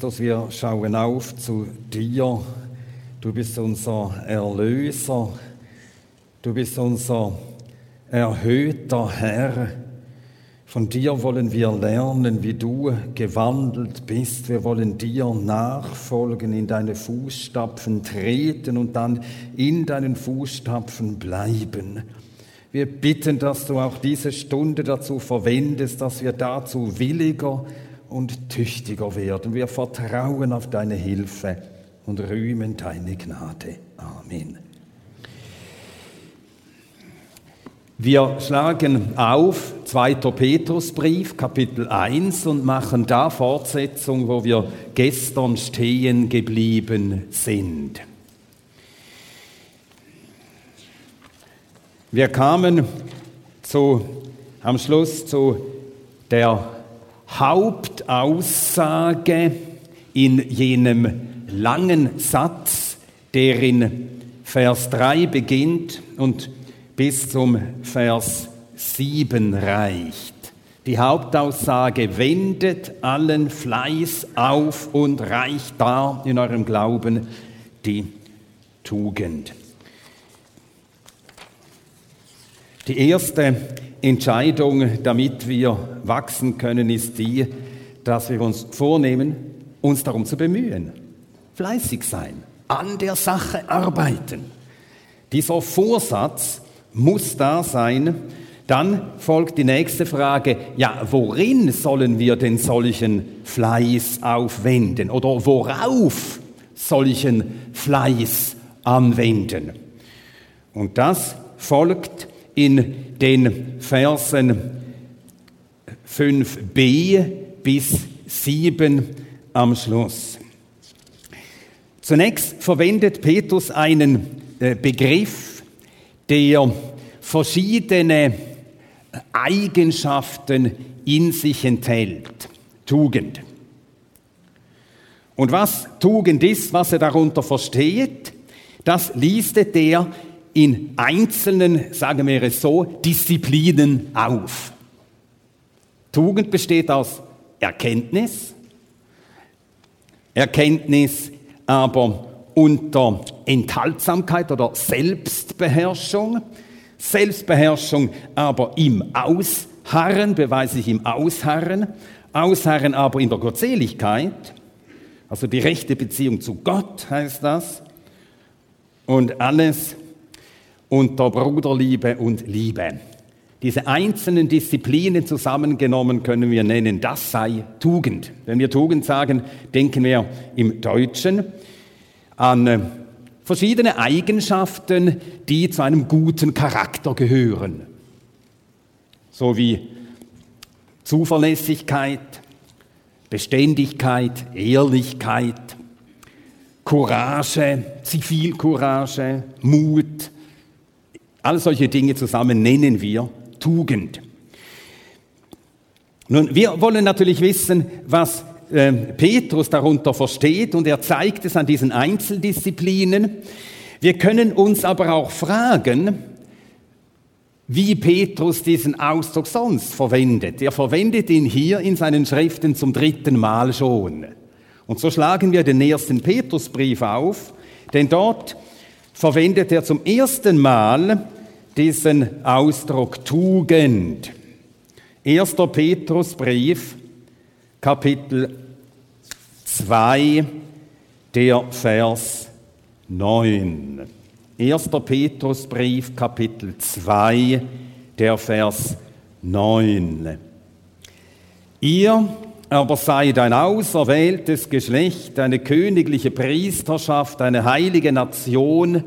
Christus, wir schauen auf zu dir. Du bist unser Erlöser. Du bist unser erhöhter Herr. Von dir wollen wir lernen, wie du gewandelt bist. Wir wollen dir nachfolgen, in deine Fußstapfen treten und dann in deinen Fußstapfen bleiben. Wir bitten, dass du auch diese Stunde dazu verwendest, dass wir dazu williger und tüchtiger werden. Wir vertrauen auf deine Hilfe und rühmen deine Gnade. Amen. Wir schlagen auf 2. Petrusbrief, Kapitel 1 und machen da Fortsetzung, wo wir gestern stehen geblieben sind. Wir kamen zu, am Schluss zu der Hauptaussage in jenem langen Satz, der in Vers 3 beginnt und bis zum Vers 7 reicht. Die Hauptaussage wendet allen Fleiß auf und reicht dar in eurem Glauben die Tugend. Die erste Entscheidung, damit wir wachsen können, ist die, dass wir uns vornehmen, uns darum zu bemühen. Fleißig sein, an der Sache arbeiten. Dieser Vorsatz muss da sein. Dann folgt die nächste Frage, ja, worin sollen wir denn solchen Fleiß aufwenden oder worauf solchen Fleiß anwenden? Und das folgt in den Versen 5b bis 7 am Schluss. Zunächst verwendet Petrus einen Begriff, der verschiedene Eigenschaften in sich enthält. Tugend. Und was Tugend ist, was er darunter versteht, das listet er in einzelnen, sagen wir es so, Disziplinen auf. Tugend besteht aus Erkenntnis, Erkenntnis aber unter Enthaltsamkeit oder Selbstbeherrschung, Selbstbeherrschung aber im Ausharren, beweise ich im Ausharren, Ausharren aber in der Gottseligkeit, also die rechte Beziehung zu Gott heißt das, und alles unter Bruderliebe und Liebe. Diese einzelnen Disziplinen zusammengenommen können wir nennen, das sei Tugend. Wenn wir Tugend sagen, denken wir im Deutschen an verschiedene Eigenschaften, die zu einem guten Charakter gehören. So wie Zuverlässigkeit, Beständigkeit, Ehrlichkeit, Courage, Zivilcourage, Mut, All solche Dinge zusammen nennen wir Tugend. Nun, wir wollen natürlich wissen, was äh, Petrus darunter versteht und er zeigt es an diesen Einzeldisziplinen. Wir können uns aber auch fragen, wie Petrus diesen Ausdruck sonst verwendet. Er verwendet ihn hier in seinen Schriften zum dritten Mal schon. Und so schlagen wir den ersten Petrusbrief auf, denn dort verwendet er zum ersten Mal diesen Ausdruck Tugend. 1. Petrusbrief, Kapitel 2, der Vers 9. 1. Petrusbrief, Kapitel 2, der Vers 9. Ihr aber seid ein auserwähltes Geschlecht, eine königliche Priesterschaft, eine heilige Nation,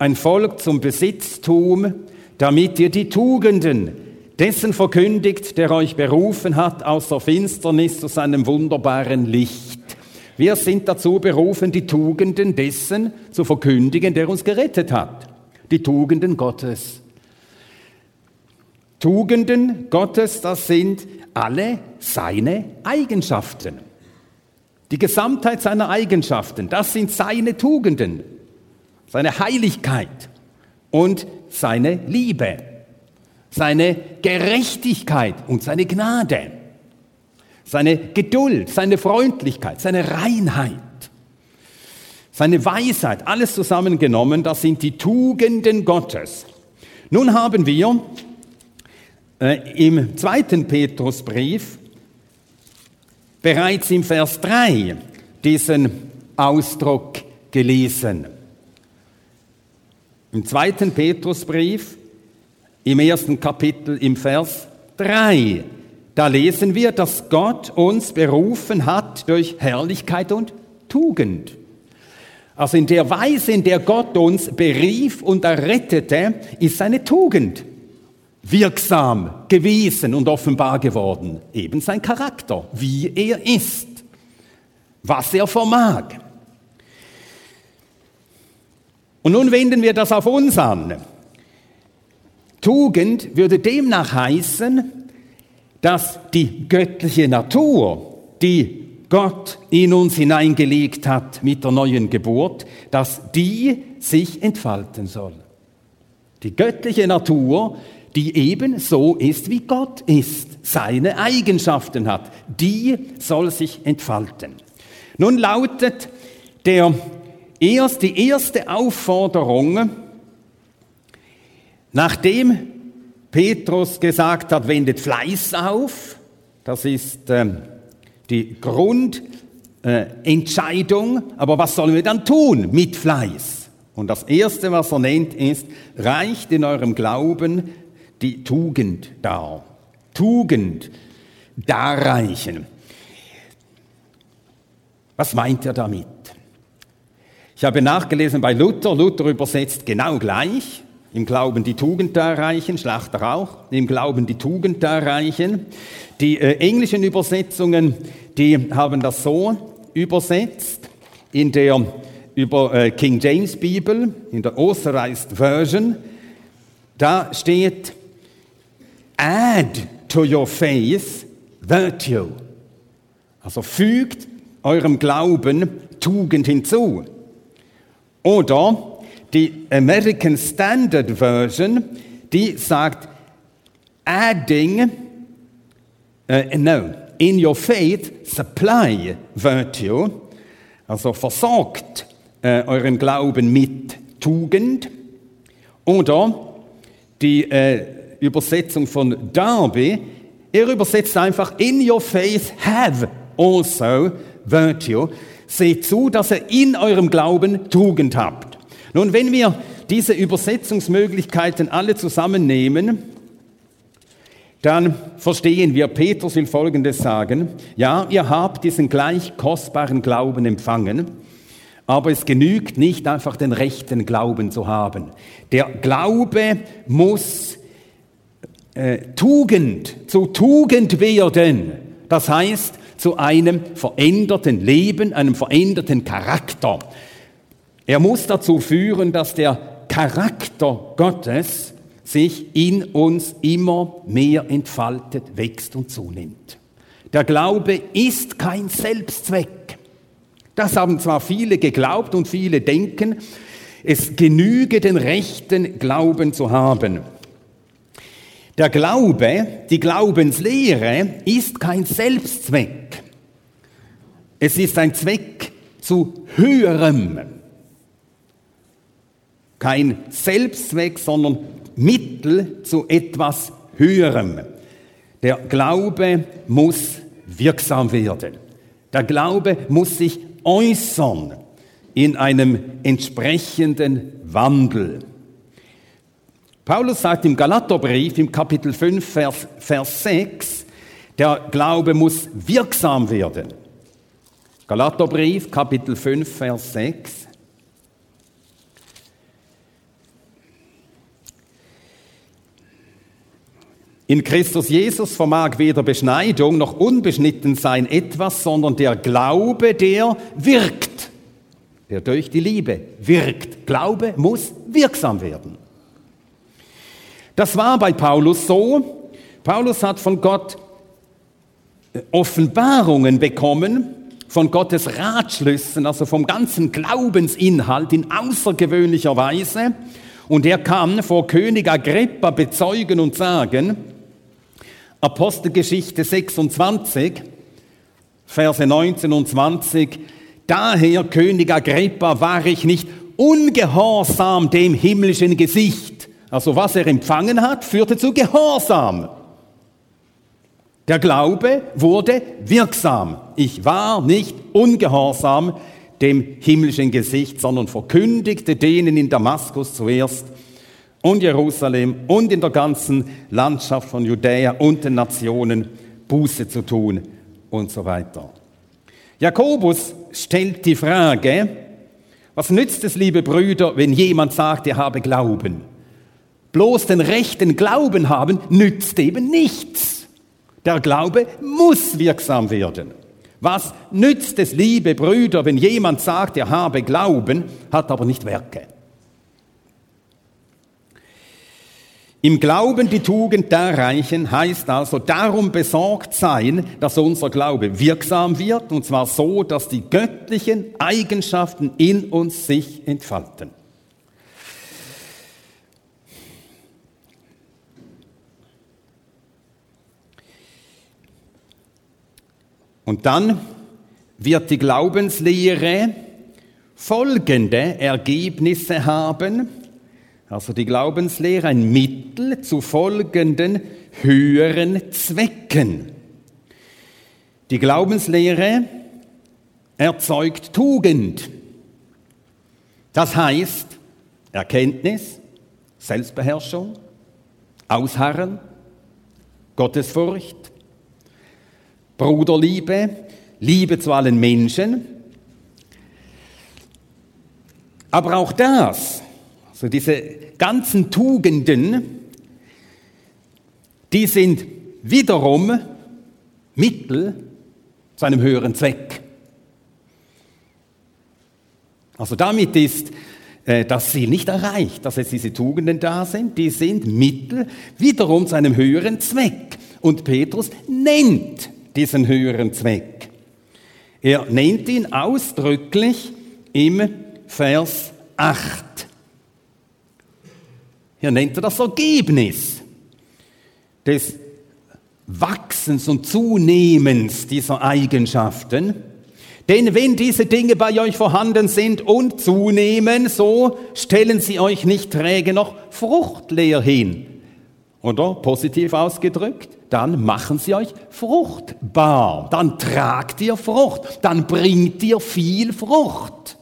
ein Volk zum Besitztum, damit ihr die Tugenden dessen verkündigt, der euch berufen hat aus der Finsternis zu seinem wunderbaren Licht. Wir sind dazu berufen, die Tugenden dessen zu verkündigen, der uns gerettet hat. Die Tugenden Gottes. Tugenden Gottes, das sind alle seine Eigenschaften. Die Gesamtheit seiner Eigenschaften, das sind seine Tugenden, seine Heiligkeit und seine Liebe, seine Gerechtigkeit und seine Gnade, seine Geduld, seine Freundlichkeit, seine Reinheit, seine Weisheit, alles zusammengenommen, das sind die Tugenden Gottes. Nun haben wir im zweiten Petrusbrief bereits im Vers 3 diesen Ausdruck gelesen. Im zweiten Petrusbrief, im ersten Kapitel, im Vers 3, da lesen wir, dass Gott uns berufen hat durch Herrlichkeit und Tugend. Also in der Weise, in der Gott uns berief und errettete, ist seine Tugend wirksam gewesen und offenbar geworden. Eben sein Charakter, wie er ist, was er vermag. Und nun wenden wir das auf uns an. Tugend würde demnach heißen, dass die göttliche Natur, die Gott in uns hineingelegt hat mit der neuen Geburt, dass die sich entfalten soll. Die göttliche Natur, die eben so ist, wie Gott ist, seine Eigenschaften hat, die soll sich entfalten. Nun lautet der erst, die erste Aufforderung, nachdem Petrus gesagt hat, wendet Fleiß auf, das ist äh, die Grundentscheidung, äh, aber was sollen wir dann tun mit Fleiß? Und das Erste, was er nennt, ist, reicht in eurem Glauben die Tugend dar. Tugend darreichen. Was meint er damit? Ich habe nachgelesen bei Luther. Luther übersetzt genau gleich. Im Glauben die Tugend darreichen, Schlachter auch. Im Glauben die Tugend darreichen. Die äh, englischen Übersetzungen, die haben das so übersetzt. In der über äh, King James Bibel, in der Authorized Version, da steht add to your faith virtue. Also fügt eurem Glauben Tugend hinzu. Oder die American Standard Version, die sagt adding, uh, no, in your faith supply virtue, also versorgt uh, euren Glauben mit Tugend. Oder die äh, Übersetzung von Darby, er übersetzt einfach, in your faith have also virtue. Seht zu, dass ihr in eurem Glauben Tugend habt. Nun, wenn wir diese Übersetzungsmöglichkeiten alle zusammennehmen, dann verstehen wir, Petrus will Folgendes sagen, ja, ihr habt diesen gleich kostbaren Glauben empfangen, aber es genügt nicht einfach den rechten Glauben zu haben. Der Glaube muss äh, Tugend, zu Tugend werden. Das heißt, zu einem veränderten Leben, einem veränderten Charakter. Er muss dazu führen, dass der Charakter Gottes sich in uns immer mehr entfaltet, wächst und zunimmt. Der Glaube ist kein Selbstzweck. Das haben zwar viele geglaubt und viele denken, es genüge den rechten Glauben zu haben. Der Glaube, die Glaubenslehre ist kein Selbstzweck. Es ist ein Zweck zu höherem. Kein Selbstzweck, sondern Mittel zu etwas höherem. Der Glaube muss wirksam werden. Der Glaube muss sich äußern in einem entsprechenden Wandel. Paulus sagt im Galaterbrief im Kapitel 5, Vers, Vers 6, der Glaube muss wirksam werden. Galaterbrief, Kapitel 5, Vers 6. In Christus Jesus vermag weder Beschneidung noch Unbeschnittensein etwas, sondern der Glaube, der wirkt, der durch die Liebe wirkt. Glaube muss wirksam werden. Das war bei Paulus so. Paulus hat von Gott äh, Offenbarungen bekommen, von Gottes Ratschlüssen, also vom ganzen Glaubensinhalt in außergewöhnlicher Weise. Und er kann vor König Agrippa bezeugen und sagen, Apostelgeschichte 26, Verse 19 und 20. Daher, König Agrippa, war ich nicht ungehorsam dem himmlischen Gesicht. Also was er empfangen hat, führte zu Gehorsam. Der Glaube wurde wirksam. Ich war nicht ungehorsam dem himmlischen Gesicht, sondern verkündigte denen in Damaskus zuerst, und Jerusalem und in der ganzen Landschaft von Judäa und den Nationen Buße zu tun und so weiter. Jakobus stellt die Frage, was nützt es, liebe Brüder, wenn jemand sagt, er habe Glauben? Bloß den rechten Glauben haben nützt eben nichts. Der Glaube muss wirksam werden. Was nützt es, liebe Brüder, wenn jemand sagt, er habe Glauben, hat aber nicht Werke? Im Glauben die Tugend erreichen heißt also darum besorgt sein, dass unser Glaube wirksam wird, und zwar so, dass die göttlichen Eigenschaften in uns sich entfalten. Und dann wird die Glaubenslehre folgende Ergebnisse haben. Also die Glaubenslehre ein Mittel zu folgenden höheren Zwecken. Die Glaubenslehre erzeugt Tugend. Das heißt Erkenntnis, Selbstbeherrschung, Ausharren, Gottesfurcht, Bruderliebe, Liebe zu allen Menschen. Aber auch das so diese ganzen Tugenden, die sind wiederum Mittel zu einem höheren Zweck. Also damit ist äh, das Ziel nicht erreicht, dass jetzt diese Tugenden da sind, die sind Mittel wiederum zu einem höheren Zweck. Und Petrus nennt diesen höheren Zweck. Er nennt ihn ausdrücklich im Vers 8. Hier nennt er das Ergebnis des Wachsens und Zunehmens dieser Eigenschaften. Denn wenn diese Dinge bei euch vorhanden sind und zunehmen, so stellen sie euch nicht träge noch fruchtleer hin. Oder positiv ausgedrückt, dann machen sie euch fruchtbar. Dann tragt ihr Frucht. Dann bringt ihr viel Frucht.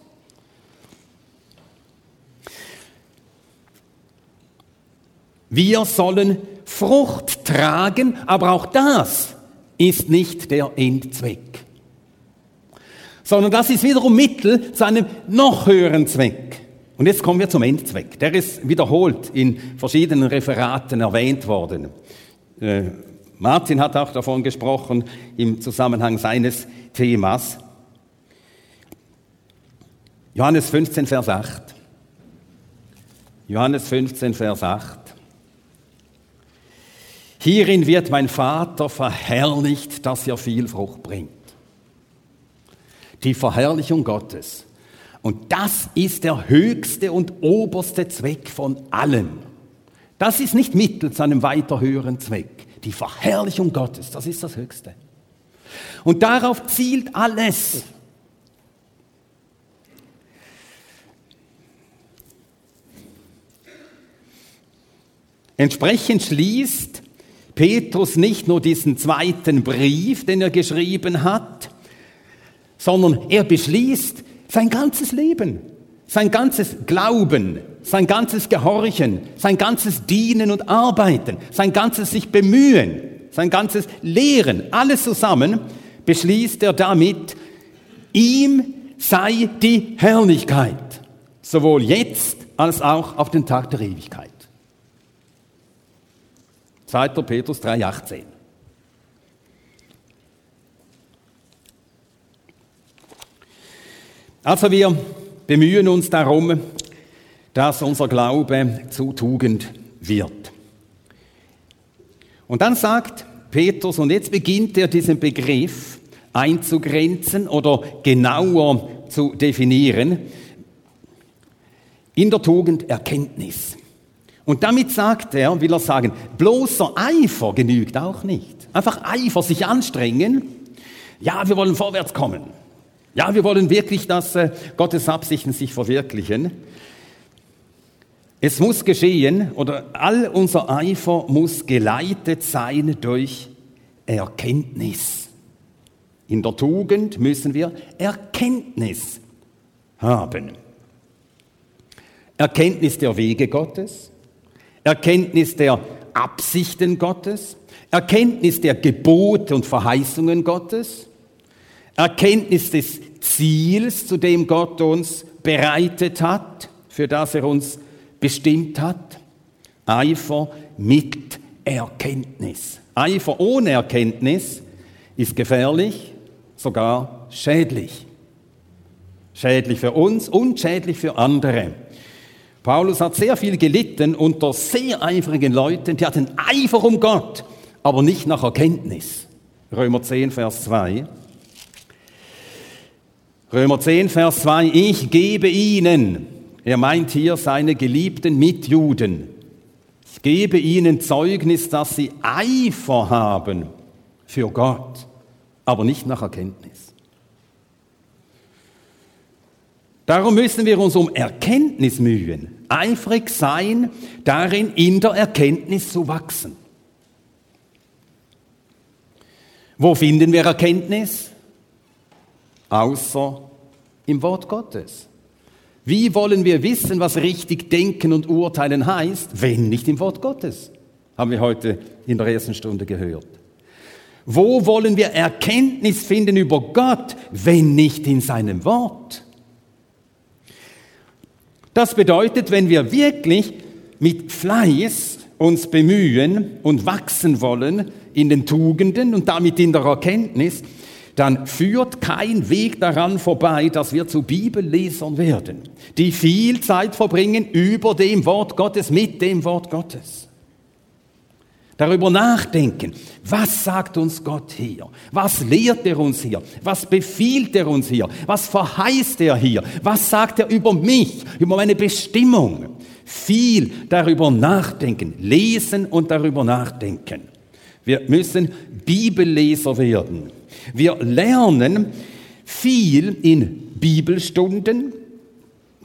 Wir sollen Frucht tragen, aber auch das ist nicht der Endzweck, sondern das ist wiederum Mittel zu einem noch höheren Zweck. Und jetzt kommen wir zum Endzweck. Der ist wiederholt in verschiedenen Referaten erwähnt worden. Martin hat auch davon gesprochen im Zusammenhang seines Themas. Johannes 15, Vers 8. Johannes 15, Vers 8. Hierin wird mein Vater verherrlicht, dass er viel Frucht bringt. Die Verherrlichung Gottes. Und das ist der höchste und oberste Zweck von allem. Das ist nicht Mittel zu einem weiter höheren Zweck. Die Verherrlichung Gottes, das ist das Höchste. Und darauf zielt alles. Entsprechend schließt Petrus nicht nur diesen zweiten Brief, den er geschrieben hat, sondern er beschließt sein ganzes Leben, sein ganzes Glauben, sein ganzes Gehorchen, sein ganzes Dienen und Arbeiten, sein ganzes sich bemühen, sein ganzes Lehren, alles zusammen beschließt er damit, ihm sei die Herrlichkeit, sowohl jetzt als auch auf den Tag der Ewigkeit. 2. Petrus 3,18. Also wir bemühen uns darum, dass unser Glaube zu Tugend wird. Und dann sagt Petrus, und jetzt beginnt er diesen Begriff einzugrenzen oder genauer zu definieren, in der Tugend Erkenntnis. Und damit sagt er, will er sagen, bloßer Eifer genügt auch nicht. Einfach Eifer, sich anstrengen. Ja, wir wollen vorwärts kommen. Ja, wir wollen wirklich, dass äh, Gottes Absichten sich verwirklichen. Es muss geschehen, oder all unser Eifer muss geleitet sein durch Erkenntnis. In der Tugend müssen wir Erkenntnis haben. Erkenntnis der Wege Gottes, Erkenntnis der Absichten Gottes, Erkenntnis der Gebote und Verheißungen Gottes, Erkenntnis des Ziels, zu dem Gott uns bereitet hat, für das er uns bestimmt hat. Eifer mit Erkenntnis. Eifer ohne Erkenntnis ist gefährlich, sogar schädlich. Schädlich für uns und schädlich für andere. Paulus hat sehr viel gelitten unter sehr eifrigen Leuten, die hatten Eifer um Gott, aber nicht nach Erkenntnis. Römer 10, Vers 2. Römer 10, Vers 2, ich gebe ihnen, er meint hier seine geliebten Mitjuden, ich gebe ihnen Zeugnis, dass sie Eifer haben für Gott, aber nicht nach Erkenntnis. Darum müssen wir uns um Erkenntnis mühen, eifrig sein, darin in der Erkenntnis zu wachsen. Wo finden wir Erkenntnis? Außer im Wort Gottes. Wie wollen wir wissen, was richtig denken und urteilen heißt, wenn nicht im Wort Gottes? Haben wir heute in der ersten Stunde gehört. Wo wollen wir Erkenntnis finden über Gott, wenn nicht in seinem Wort? Das bedeutet, wenn wir wirklich mit Fleiß uns bemühen und wachsen wollen in den Tugenden und damit in der Erkenntnis, dann führt kein Weg daran vorbei, dass wir zu Bibellesern werden, die viel Zeit verbringen über dem Wort Gottes, mit dem Wort Gottes. Darüber nachdenken, was sagt uns Gott hier? Was lehrt er uns hier? Was befiehlt er uns hier? Was verheißt er hier? Was sagt er über mich, über meine Bestimmung? Viel darüber nachdenken, lesen und darüber nachdenken. Wir müssen Bibelleser werden. Wir lernen viel in Bibelstunden.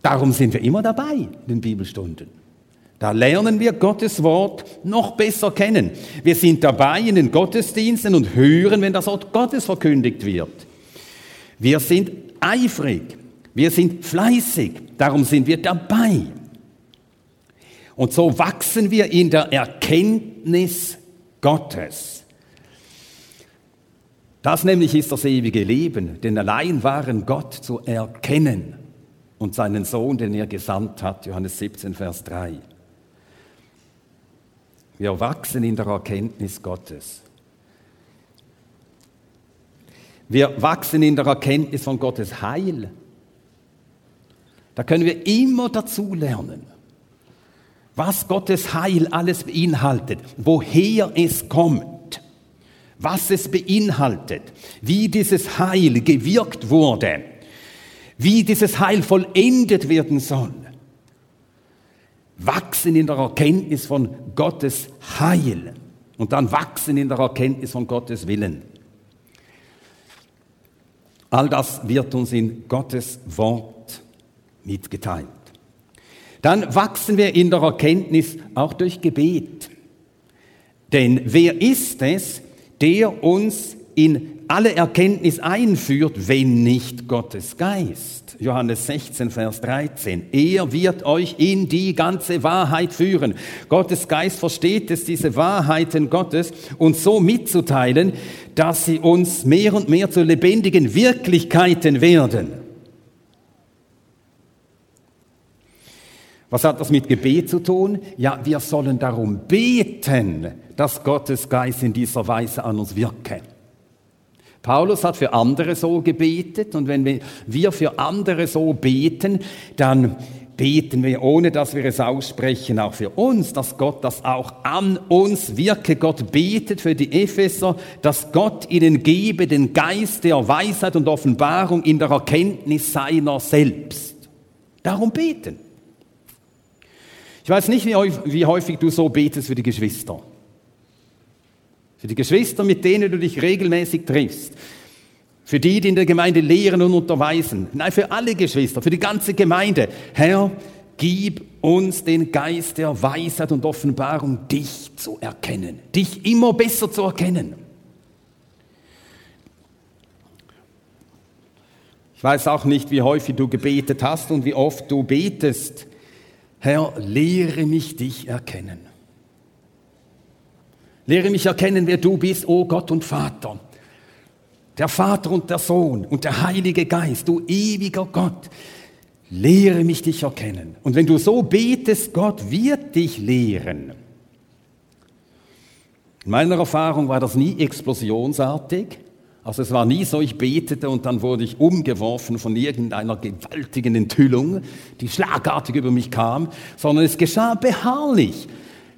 Darum sind wir immer dabei in den Bibelstunden. Da lernen wir Gottes Wort noch besser kennen. Wir sind dabei in den Gottesdiensten und hören, wenn das Wort Gottes verkündigt wird. Wir sind eifrig, wir sind fleißig, darum sind wir dabei. Und so wachsen wir in der Erkenntnis Gottes. Das nämlich ist das ewige Leben, den allein wahren Gott zu erkennen und seinen Sohn, den er gesandt hat, Johannes 17, Vers 3. Wir wachsen in der Erkenntnis Gottes. Wir wachsen in der Erkenntnis von Gottes Heil. Da können wir immer dazu lernen, was Gottes Heil alles beinhaltet, woher es kommt was es beinhaltet, wie dieses Heil gewirkt wurde, wie dieses Heil vollendet werden soll. Wachsen in der Erkenntnis von Gottes Heil und dann wachsen in der Erkenntnis von Gottes Willen. All das wird uns in Gottes Wort mitgeteilt. Dann wachsen wir in der Erkenntnis auch durch Gebet. Denn wer ist es, der uns in alle Erkenntnis einführt, wenn nicht Gottes Geist. Johannes 16, Vers 13. Er wird euch in die ganze Wahrheit führen. Gottes Geist versteht es, diese Wahrheiten Gottes uns so mitzuteilen, dass sie uns mehr und mehr zu lebendigen Wirklichkeiten werden. Was hat das mit Gebet zu tun? Ja, wir sollen darum beten, dass Gottes Geist in dieser Weise an uns wirke. Paulus hat für andere so gebetet und wenn wir für andere so beten, dann beten wir, ohne dass wir es aussprechen, auch für uns, dass Gott das auch an uns wirke. Gott betet für die Epheser, dass Gott ihnen gebe den Geist der Weisheit und Offenbarung in der Erkenntnis seiner selbst. Darum beten. Ich weiß nicht, wie häufig du so betest für die Geschwister. Für die Geschwister, mit denen du dich regelmäßig triffst. Für die, die in der Gemeinde lehren und unterweisen. Nein, für alle Geschwister, für die ganze Gemeinde. Herr, gib uns den Geist der Weisheit und Offenbarung, dich zu erkennen. Dich immer besser zu erkennen. Ich weiß auch nicht, wie häufig du gebetet hast und wie oft du betest. Herr, lehre mich dich erkennen. Lehre mich erkennen, wer du bist, o oh Gott und Vater. Der Vater und der Sohn und der Heilige Geist, du ewiger Gott. Lehre mich dich erkennen. Und wenn du so betest, Gott wird dich lehren. In meiner Erfahrung war das nie explosionsartig. Also es war nie so, ich betete und dann wurde ich umgeworfen von irgendeiner gewaltigen Enthüllung, die schlagartig über mich kam, sondern es geschah beharrlich,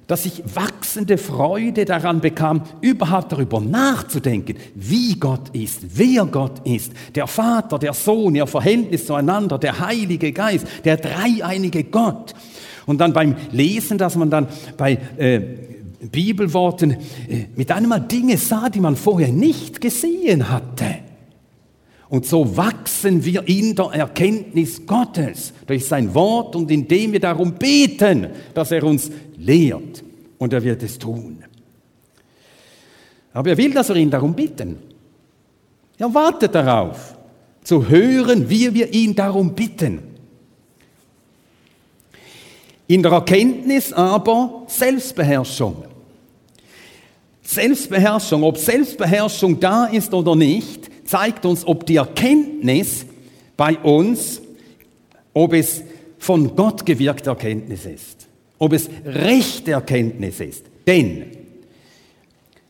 dass ich wachsende Freude daran bekam, überhaupt darüber nachzudenken, wie Gott ist, wer Gott ist, der Vater, der Sohn, ihr Verhältnis zueinander, der Heilige Geist, der dreieinige Gott. Und dann beim Lesen, dass man dann bei äh, Bibelworten äh, mit einmal Dinge sah, die man vorher nicht gesehen hatte. Und so wachsen wir in der Erkenntnis Gottes durch sein Wort und indem wir darum beten, dass er uns lehrt. Und er wird es tun. Aber er will, dass wir ihn darum bitten. Er wartet darauf, zu hören, wie wir ihn darum bitten. In der Erkenntnis aber Selbstbeherrschung. Selbstbeherrschung, ob Selbstbeherrschung da ist oder nicht, zeigt uns, ob die Erkenntnis bei uns, ob es von Gott gewirkte Erkenntnis ist, ob es rechte Erkenntnis ist. Denn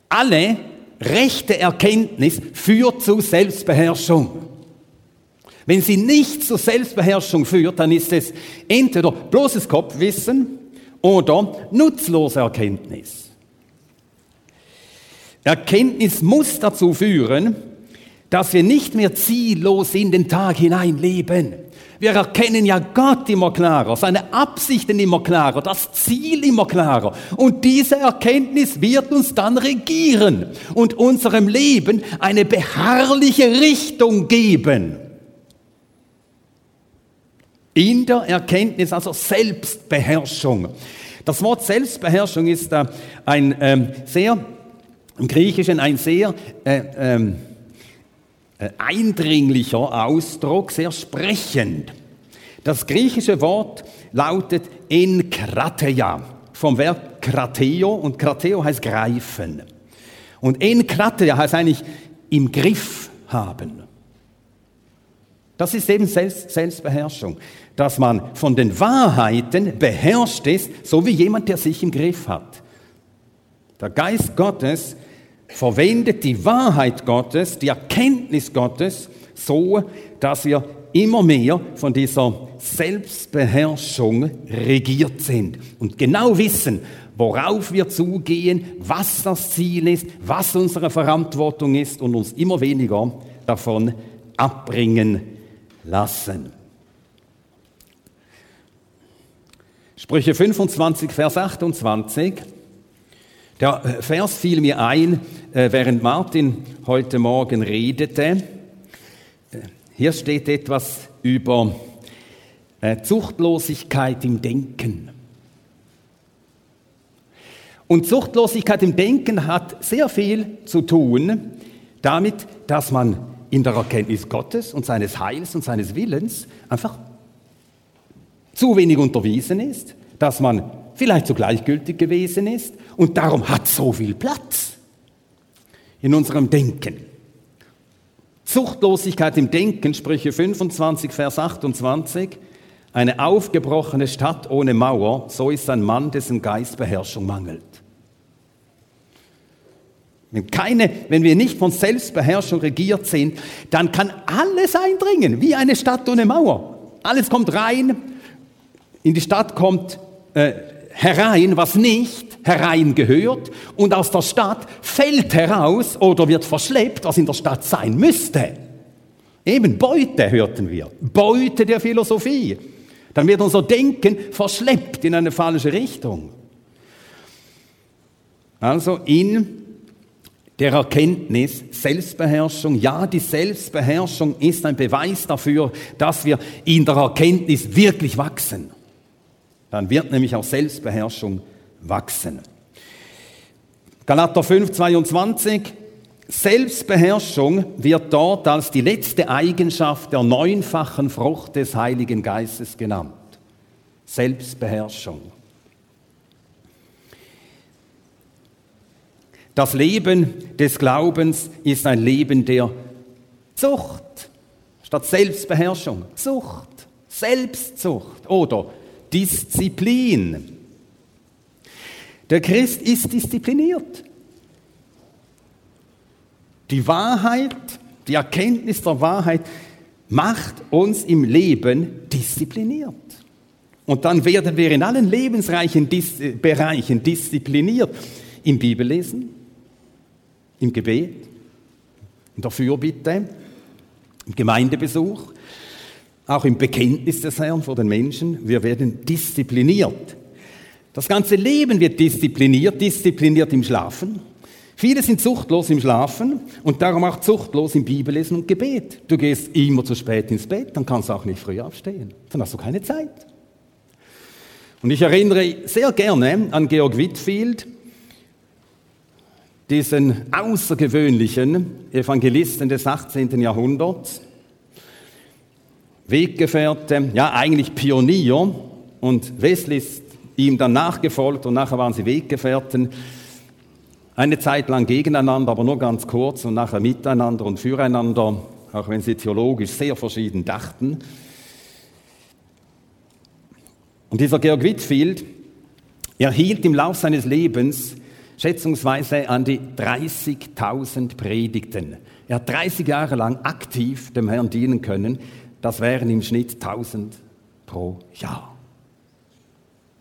alle rechte Erkenntnis führt zu Selbstbeherrschung. Wenn sie nicht zur Selbstbeherrschung führt, dann ist es entweder bloßes Kopfwissen oder nutzlose Erkenntnis. Erkenntnis muss dazu führen, dass wir nicht mehr ziellos in den Tag hinein leben. Wir erkennen ja Gott immer klarer, seine Absichten immer klarer, das Ziel immer klarer. Und diese Erkenntnis wird uns dann regieren und unserem Leben eine beharrliche Richtung geben. In der Erkenntnis, also Selbstbeherrschung. Das Wort Selbstbeherrschung ist äh, ein ähm, sehr im Griechischen ein sehr äh, ähm, äh, eindringlicher Ausdruck, sehr sprechend. Das griechische Wort lautet enkrateia, vom Verb krateo und krateo heißt greifen. Und enkrateia heißt eigentlich im Griff haben. Das ist eben Selbst Selbstbeherrschung, dass man von den Wahrheiten beherrscht ist, so wie jemand, der sich im Griff hat. Der Geist Gottes verwendet die Wahrheit Gottes, die Erkenntnis Gottes, so, dass wir immer mehr von dieser Selbstbeherrschung regiert sind und genau wissen, worauf wir zugehen, was das Ziel ist, was unsere Verantwortung ist und uns immer weniger davon abbringen lassen. Sprüche 25, Vers 28. Der äh, Vers fiel mir ein, äh, während Martin heute Morgen redete. Äh, hier steht etwas über Zuchtlosigkeit im Denken. Und Zuchtlosigkeit im Denken hat sehr viel zu tun damit, dass man in der Erkenntnis Gottes und seines Heils und seines Willens einfach zu wenig unterwiesen ist, dass man vielleicht zu gleichgültig gewesen ist und darum hat so viel Platz in unserem Denken. Zuchtlosigkeit im Denken, Sprüche 25, Vers 28, eine aufgebrochene Stadt ohne Mauer, so ist ein Mann, dessen Geist Beherrschung mangelt. Wenn, keine, wenn wir nicht von Selbstbeherrschung regiert sind, dann kann alles eindringen, wie eine Stadt ohne Mauer. Alles kommt rein, in die Stadt kommt äh, herein, was nicht herein gehört, und aus der Stadt fällt heraus oder wird verschleppt, was in der Stadt sein müsste. Eben Beute hörten wir, Beute der Philosophie. Dann wird unser Denken verschleppt in eine falsche Richtung. Also in der Erkenntnis, Selbstbeherrschung. Ja, die Selbstbeherrschung ist ein Beweis dafür, dass wir in der Erkenntnis wirklich wachsen. Dann wird nämlich auch Selbstbeherrschung wachsen. Galater 5, 22. Selbstbeherrschung wird dort als die letzte Eigenschaft der neunfachen Frucht des Heiligen Geistes genannt. Selbstbeherrschung. Das Leben des Glaubens ist ein Leben der Zucht statt Selbstbeherrschung. Zucht, Selbstzucht oder Disziplin. Der Christ ist diszipliniert. Die Wahrheit, die Erkenntnis der Wahrheit macht uns im Leben diszipliniert. Und dann werden wir in allen lebensreichen Dis Bereichen diszipliniert. Im Bibellesen, im Gebet, in der Fürbitte, im Gemeindebesuch, auch im Bekenntnis des Herrn vor den Menschen. Wir werden diszipliniert. Das ganze Leben wird diszipliniert, diszipliniert im Schlafen. Viele sind zuchtlos im Schlafen und darum auch zuchtlos im Bibellesen und Gebet. Du gehst immer zu spät ins Bett, dann kannst du auch nicht früh aufstehen. Dann hast du keine Zeit. Und ich erinnere sehr gerne an Georg Whitfield, diesen außergewöhnlichen Evangelisten des 18. Jahrhunderts, Weggefährte, ja eigentlich Pionier und Wesley ist ihm dann nachgefolgt und nachher waren sie Weggefährten, eine Zeit lang gegeneinander, aber nur ganz kurz und nachher miteinander und füreinander, auch wenn sie theologisch sehr verschieden dachten. Und dieser Georg Whitfield erhielt im Lauf seines Lebens schätzungsweise an die 30.000 Predigten. Er hat 30 Jahre lang aktiv dem Herrn dienen können. Das wären im Schnitt 1000 pro Jahr.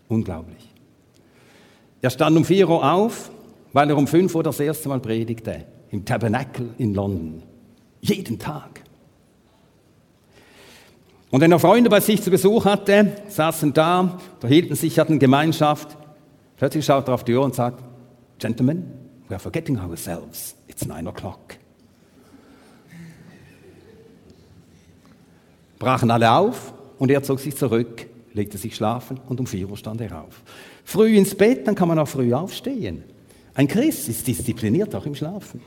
Unglaublich. Er stand um 4 Uhr auf, weil er um 5 Uhr das erste Mal predigte. Im Tabernacle in London. Jeden Tag. Und wenn er Freunde bei sich zu Besuch hatte, saßen da, unterhielten sich, hatten Gemeinschaft. Plötzlich schaut er auf die Uhr und sagt, Gentlemen, we are forgetting ourselves. It's nine o'clock. Brachen alle auf und er zog sich zurück, legte sich schlafen und um vier Uhr stand er auf. Früh ins Bett, dann kann man auch früh aufstehen. Ein Christ ist diszipliniert auch im Schlafen.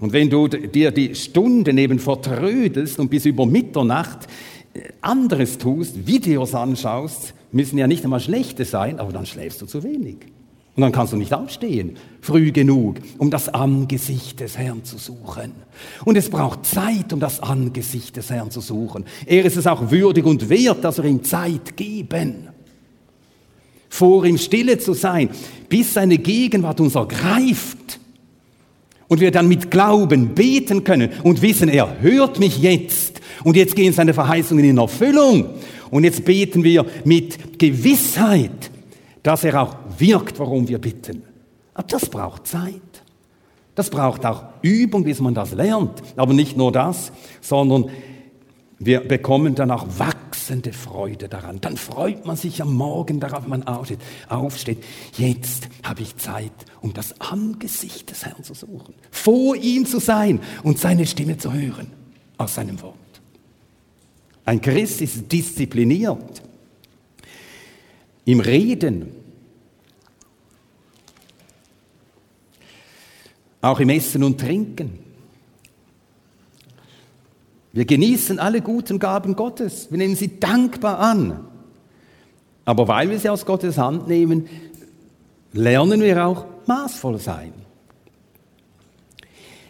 Und wenn du dir die Stunden eben vertrödelst und bis über Mitternacht äh, anderes tust, Videos anschaust, müssen ja nicht einmal schlechte sein, aber dann schläfst du zu wenig. Und dann kannst du nicht aufstehen, früh genug, um das Angesicht des Herrn zu suchen. Und es braucht Zeit, um das Angesicht des Herrn zu suchen. Er ist es auch würdig und wert, dass wir ihm Zeit geben. Vor ihm stille zu sein, bis seine Gegenwart uns ergreift. Und wir dann mit Glauben beten können und wissen, er hört mich jetzt. Und jetzt gehen seine Verheißungen in Erfüllung. Und jetzt beten wir mit Gewissheit, dass er auch wirkt, warum wir bitten. Aber das braucht Zeit. Das braucht auch Übung, bis man das lernt. Aber nicht nur das, sondern wir bekommen dann auch wachsende Freude daran. Dann freut man sich am Morgen darauf, man aufsteht. Jetzt habe ich Zeit, um das Angesicht des Herrn zu suchen, vor ihm zu sein und seine Stimme zu hören aus seinem Wort. Ein Christ ist diszipliniert im Reden, auch im Essen und Trinken. Wir genießen alle guten Gaben Gottes, wir nehmen sie dankbar an. Aber weil wir sie aus Gottes Hand nehmen, lernen wir auch maßvoll sein.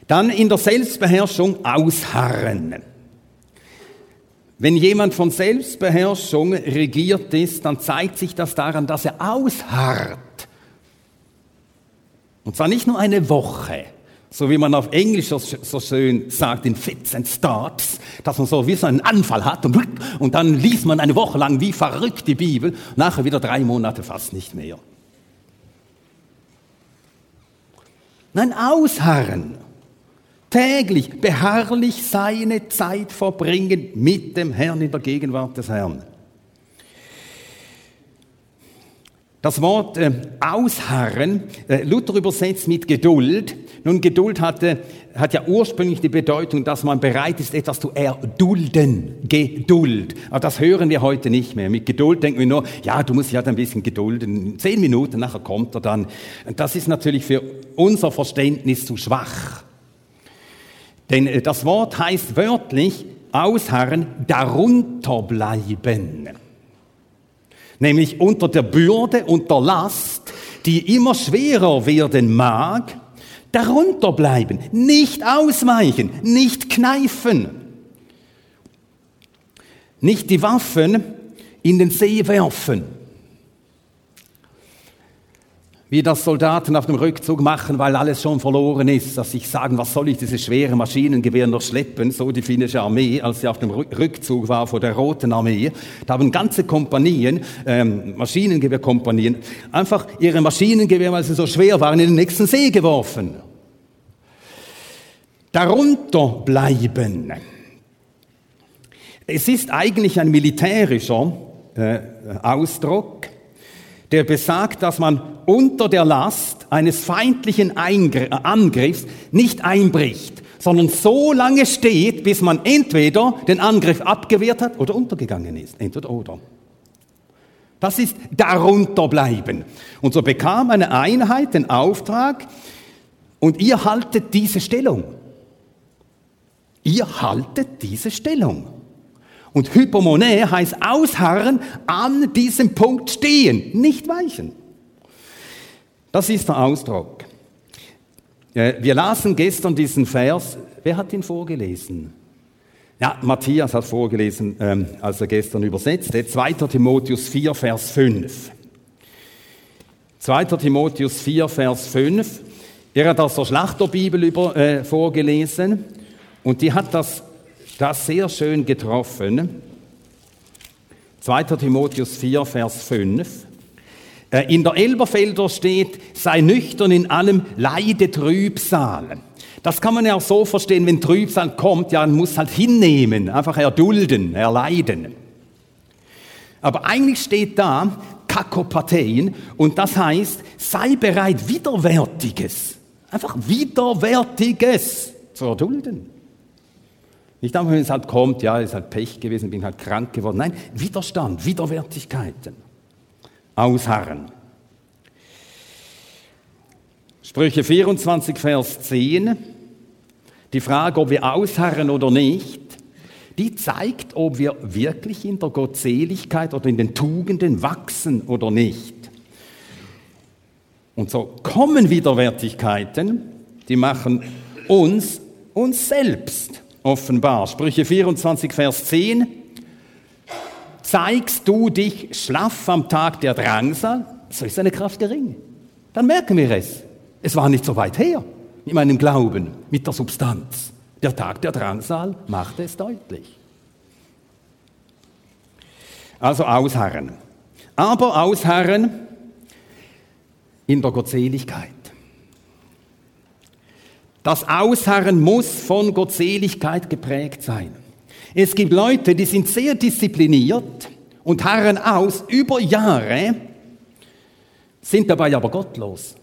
Dann in der Selbstbeherrschung ausharren. Wenn jemand von Selbstbeherrschung regiert ist, dann zeigt sich das daran, dass er ausharrt. Und zwar nicht nur eine Woche, so wie man auf Englisch so, schön sagt, in Fits and Starts, dass man so wie so einen Anfall hat und, und dann liest man eine Woche lang wie verrückt die Bibel, nachher wieder drei Monate fast nicht mehr. Nein, ausharren. Täglich, beharrlich seine Zeit verbringen mit dem Herrn in der Gegenwart des Herrn. Das Wort äh, ausharren, äh, Luther übersetzt mit Geduld. Nun, Geduld hatte, hat ja ursprünglich die Bedeutung, dass man bereit ist, etwas zu erdulden. Geduld. Aber das hören wir heute nicht mehr. Mit Geduld denken wir nur, ja, du musst ja halt ein bisschen gedulden. Zehn Minuten, nachher kommt er dann. Das ist natürlich für unser Verständnis zu schwach. Denn äh, das Wort heißt wörtlich ausharren, darunter bleiben. Nämlich unter der Bürde und der Last, die immer schwerer werden mag, darunter bleiben, nicht ausweichen, nicht kneifen, nicht die Waffen in den See werfen wie das Soldaten auf dem Rückzug machen, weil alles schon verloren ist, dass sich sagen, was soll ich diese schwere Maschinengewehr noch schleppen, so die finnische Armee, als sie auf dem Rückzug war vor der Roten Armee, da haben ganze Kompanien, ähm, Maschinengewehrkompanien, einfach ihre Maschinengewehr, weil sie so schwer waren, in den nächsten See geworfen. Darunter bleiben. Es ist eigentlich ein militärischer äh, Ausdruck, der besagt, dass man unter der Last eines feindlichen Eingr Angriffs nicht einbricht, sondern so lange steht, bis man entweder den Angriff abgewehrt hat oder untergegangen ist. Entweder oder. Das ist darunter bleiben. Und so bekam eine Einheit den Auftrag, und ihr haltet diese Stellung. Ihr haltet diese Stellung. Und Hypomone heißt ausharren, an diesem Punkt stehen, nicht weichen. Das ist der Ausdruck. Wir lasen gestern diesen Vers. Wer hat ihn vorgelesen? Ja, Matthias hat vorgelesen, ähm, als er gestern übersetzte. 2. Timotheus 4, Vers 5. 2. Timotheus 4, Vers 5. Er hat aus der Schlachterbibel über, äh, vorgelesen und die hat das das sehr schön getroffen. 2. Timotheus 4, Vers 5. Äh, in der Elberfelder steht, sei nüchtern in allem, leide Trübsal. Das kann man ja auch so verstehen, wenn Trübsal kommt, ja, man muss halt hinnehmen, einfach erdulden, erleiden. Aber eigentlich steht da Kakopathein und das heißt, sei bereit, Widerwärtiges, einfach Widerwärtiges zu erdulden. Nicht einfach, wenn es halt kommt, ja, ist halt Pech gewesen, bin halt krank geworden. Nein, Widerstand, Widerwärtigkeiten. Ausharren. Sprüche 24, Vers 10. Die Frage, ob wir ausharren oder nicht, die zeigt, ob wir wirklich in der Gottseligkeit oder in den Tugenden wachsen oder nicht. Und so kommen Widerwärtigkeiten, die machen uns uns selbst offenbar. Sprüche 24, Vers 10. Zeigst du dich schlaff am Tag der Drangsal, so ist deine Kraft gering. Dann merken wir es. Es war nicht so weit her mit meinem Glauben, mit der Substanz. Der Tag der Drangsal machte es deutlich. Also ausharren. Aber ausharren in der Gottseligkeit. Das Ausharren muss von Gottseligkeit geprägt sein. Es gibt Leute, die sind sehr diszipliniert und harren aus über Jahre, sind dabei aber gottlos.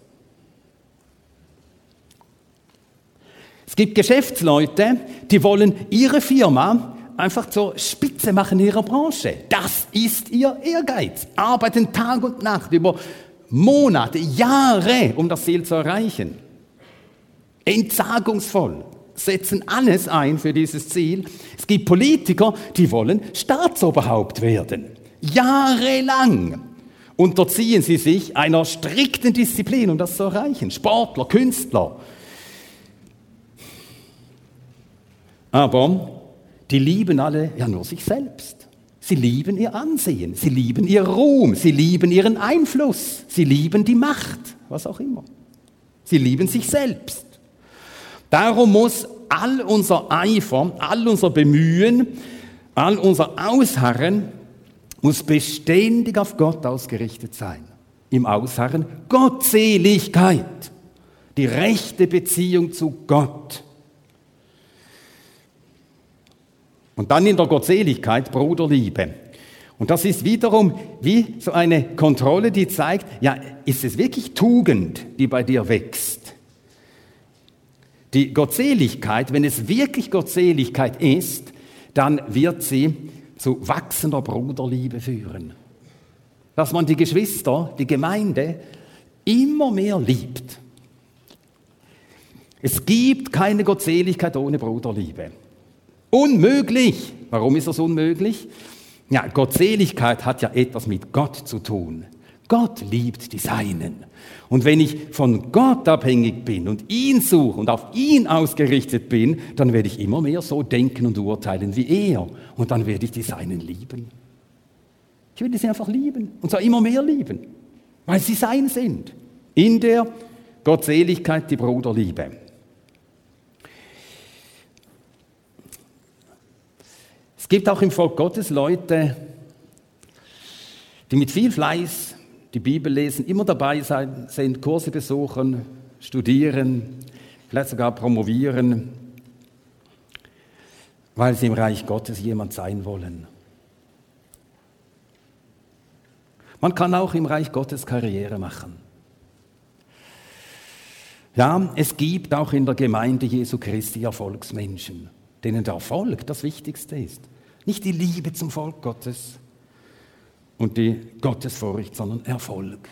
Es gibt Geschäftsleute, die wollen ihre Firma einfach zur Spitze machen in ihrer Branche. Das ist ihr Ehrgeiz. Arbeiten Tag und Nacht über Monate, Jahre, um das Ziel zu erreichen entsagungsvoll, setzen alles ein für dieses Ziel. Es gibt Politiker, die wollen Staatsoberhaupt werden. Jahrelang unterziehen sie sich einer strikten Disziplin, um das zu erreichen. Sportler, Künstler. Aber die lieben alle ja nur sich selbst. Sie lieben ihr Ansehen, sie lieben ihr Ruhm, sie lieben ihren Einfluss, sie lieben die Macht, was auch immer. Sie lieben sich selbst. Darum muss all unser Eifer, all unser Bemühen, all unser Ausharren muss beständig auf Gott ausgerichtet sein. Im Ausharren Gottseligkeit, die rechte Beziehung zu Gott. Und dann in der Gottseligkeit Bruderliebe. Und das ist wiederum wie so eine Kontrolle, die zeigt, ja, ist es wirklich Tugend, die bei dir wächst? Die Gottseligkeit, wenn es wirklich Gottseligkeit ist, dann wird sie zu wachsender Bruderliebe führen. Dass man die Geschwister, die Gemeinde immer mehr liebt. Es gibt keine Gottseligkeit ohne Bruderliebe. Unmöglich. Warum ist das unmöglich? Ja, Gottseligkeit hat ja etwas mit Gott zu tun. Gott liebt die Seinen. Und wenn ich von Gott abhängig bin und ihn suche und auf ihn ausgerichtet bin, dann werde ich immer mehr so denken und urteilen wie er. Und dann werde ich die Seinen lieben. Ich werde sie einfach lieben. Und zwar immer mehr lieben. Weil sie sein sind. In der Gottseligkeit die Bruderliebe. Es gibt auch im Volk Gottes Leute, die mit viel Fleiß die Bibel lesen, immer dabei sein, sind, Kurse besuchen, studieren, vielleicht sogar promovieren, weil sie im Reich Gottes jemand sein wollen. Man kann auch im Reich Gottes Karriere machen. Ja, es gibt auch in der Gemeinde Jesu Christi Erfolgsmenschen, denen der Erfolg das Wichtigste ist. Nicht die Liebe zum Volk Gottes, und die Gottesfurcht, sondern Erfolg.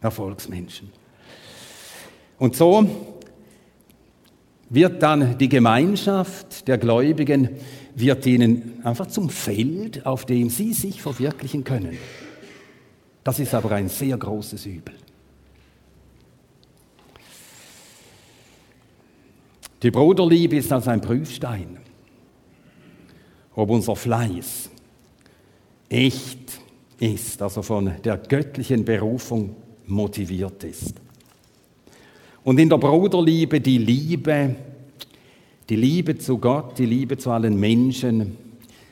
Erfolgsmenschen. Und so wird dann die Gemeinschaft der Gläubigen, wird ihnen einfach zum Feld, auf dem sie sich verwirklichen können. Das ist aber ein sehr großes Übel. Die Bruderliebe ist also ein Prüfstein, ob unser Fleiß, echt ist, also von der göttlichen Berufung motiviert ist. Und in der Bruderliebe die Liebe, die Liebe zu Gott, die Liebe zu allen Menschen.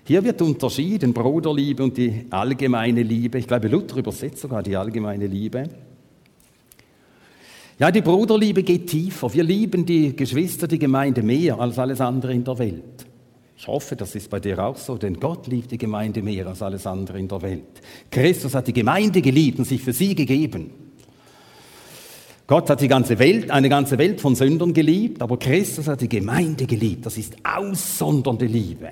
Hier wird unterschieden, Bruderliebe und die allgemeine Liebe. Ich glaube, Luther übersetzt sogar die allgemeine Liebe. Ja, die Bruderliebe geht tiefer. Wir lieben die Geschwister, die Gemeinde mehr als alles andere in der Welt. Ich hoffe, das ist bei dir auch so, denn Gott liebt die Gemeinde mehr als alles andere in der Welt. Christus hat die Gemeinde geliebt und sich für sie gegeben. Gott hat die ganze Welt, eine ganze Welt von Sündern geliebt, aber Christus hat die Gemeinde geliebt. Das ist aussondernde Liebe.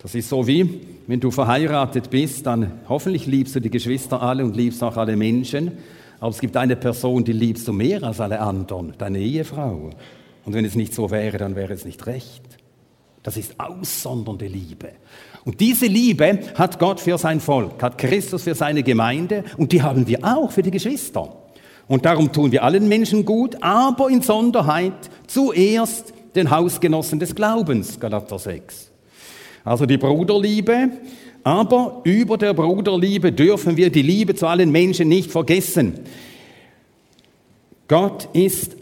Das ist so wie, wenn du verheiratet bist, dann hoffentlich liebst du die Geschwister alle und liebst auch alle Menschen. Aber es gibt eine Person, die liebst du mehr als alle anderen, deine Ehefrau. Und wenn es nicht so wäre, dann wäre es nicht recht. Das ist aussondernde Liebe. Und diese Liebe hat Gott für sein Volk, hat Christus für seine Gemeinde und die haben wir auch für die Geschwister. Und darum tun wir allen Menschen gut, aber in Sonderheit zuerst den Hausgenossen des Glaubens, Galater 6. Also die Bruderliebe, aber über der Bruderliebe dürfen wir die Liebe zu allen Menschen nicht vergessen. Gott ist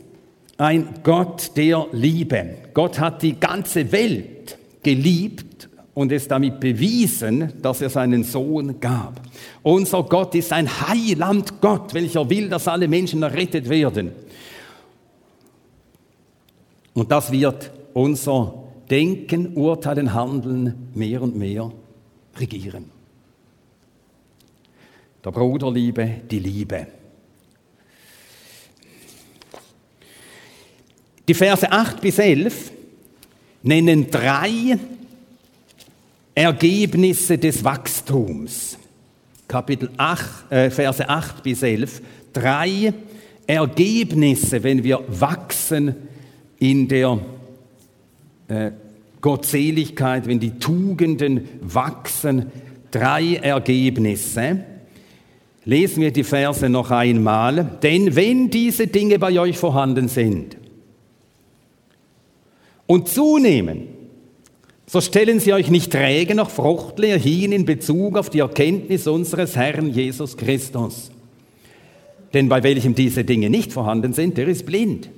ein Gott der Liebe. Gott hat die ganze Welt geliebt und es damit bewiesen, dass er seinen Sohn gab. Unser Gott ist ein Heiland Gott, welcher will, dass alle Menschen errettet werden. Und das wird unser Denken, Urteilen, Handeln mehr und mehr regieren. Der Bruderliebe, die Liebe. Die Verse 8 bis 11 nennen drei Ergebnisse des Wachstums. Kapitel 8, äh, Verse 8 bis 11. Drei Ergebnisse, wenn wir wachsen in der äh, Gottseligkeit, wenn die Tugenden wachsen. Drei Ergebnisse. Lesen wir die Verse noch einmal. Denn wenn diese Dinge bei euch vorhanden sind, und zunehmen, so stellen sie euch nicht träge noch fruchtleer hin in Bezug auf die Erkenntnis unseres Herrn Jesus Christus. denn bei welchem diese Dinge nicht vorhanden sind, der ist blind,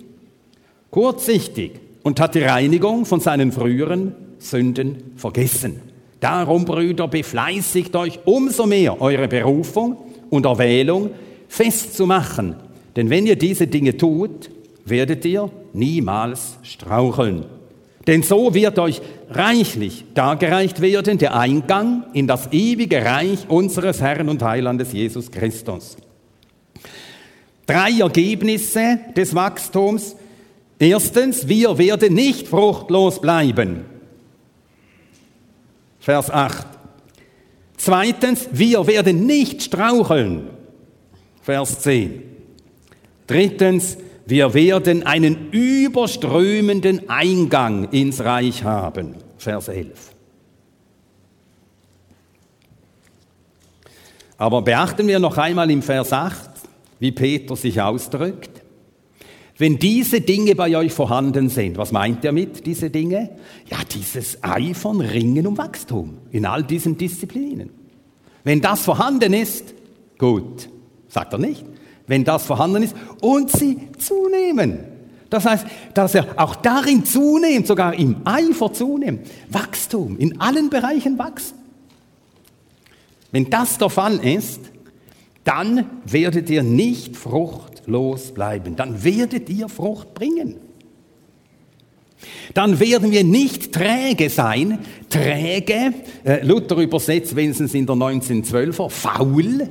kurzsichtig und hat die Reinigung von seinen früheren Sünden vergessen. Darum, Brüder, befleißigt euch umso mehr, eure Berufung und Erwählung festzumachen. Denn wenn ihr diese Dinge tut, werdet ihr niemals straucheln. Denn so wird euch reichlich dargereicht werden der Eingang in das ewige Reich unseres Herrn und Heilandes Jesus Christus. Drei Ergebnisse des Wachstums. Erstens, wir werden nicht fruchtlos bleiben. Vers 8. Zweitens, wir werden nicht straucheln. Vers 10. Drittens, wir werden einen überströmenden Eingang ins Reich haben. Vers 11. Aber beachten wir noch einmal im Vers 8, wie Peter sich ausdrückt. Wenn diese Dinge bei euch vorhanden sind, was meint er mit, diese Dinge? Ja, dieses Ei von Ringen um Wachstum in all diesen Disziplinen. Wenn das vorhanden ist, gut, sagt er nicht, wenn das vorhanden ist und sie zunehmen. Das heißt, dass er auch darin zunimmt, sogar im Eifer zunimmt. Wachstum, in allen Bereichen wachsen. Wenn das der Fall ist, dann werdet ihr nicht fruchtlos bleiben. Dann werdet ihr Frucht bringen. Dann werden wir nicht träge sein. Träge, äh, Luther übersetzt wenigstens in der 1912er, faul.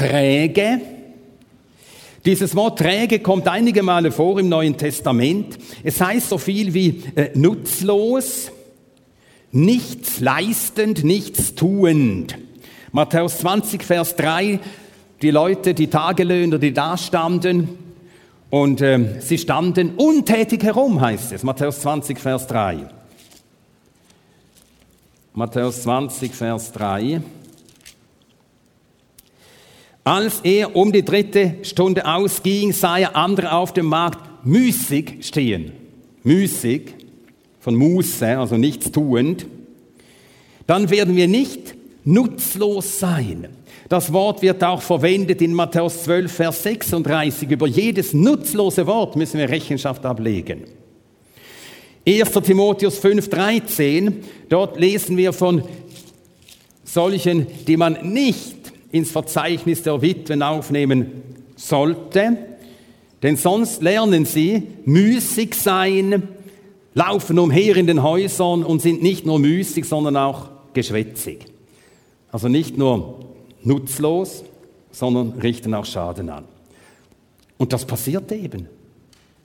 Träge. Dieses Wort träge kommt einige Male vor im Neuen Testament. Es heißt so viel wie äh, nutzlos, nichts leistend, nichts tuend. Matthäus 20, Vers 3, die Leute, die Tagelöhner, die da standen, und äh, sie standen untätig herum, heißt es. Matthäus 20, Vers 3. Matthäus 20, Vers 3. Als er um die dritte Stunde ausging, sah er andere auf dem Markt müßig stehen. Müßig, von Muße, also nichts tuend. Dann werden wir nicht nutzlos sein. Das Wort wird auch verwendet in Matthäus 12, Vers 36. Über jedes nutzlose Wort müssen wir Rechenschaft ablegen. 1. Timotheus 5, 13, dort lesen wir von solchen, die man nicht ins Verzeichnis der Witwen aufnehmen sollte, denn sonst lernen sie müßig sein, laufen umher in den Häusern und sind nicht nur müßig, sondern auch geschwätzig. Also nicht nur nutzlos, sondern richten auch Schaden an. Und das passiert eben.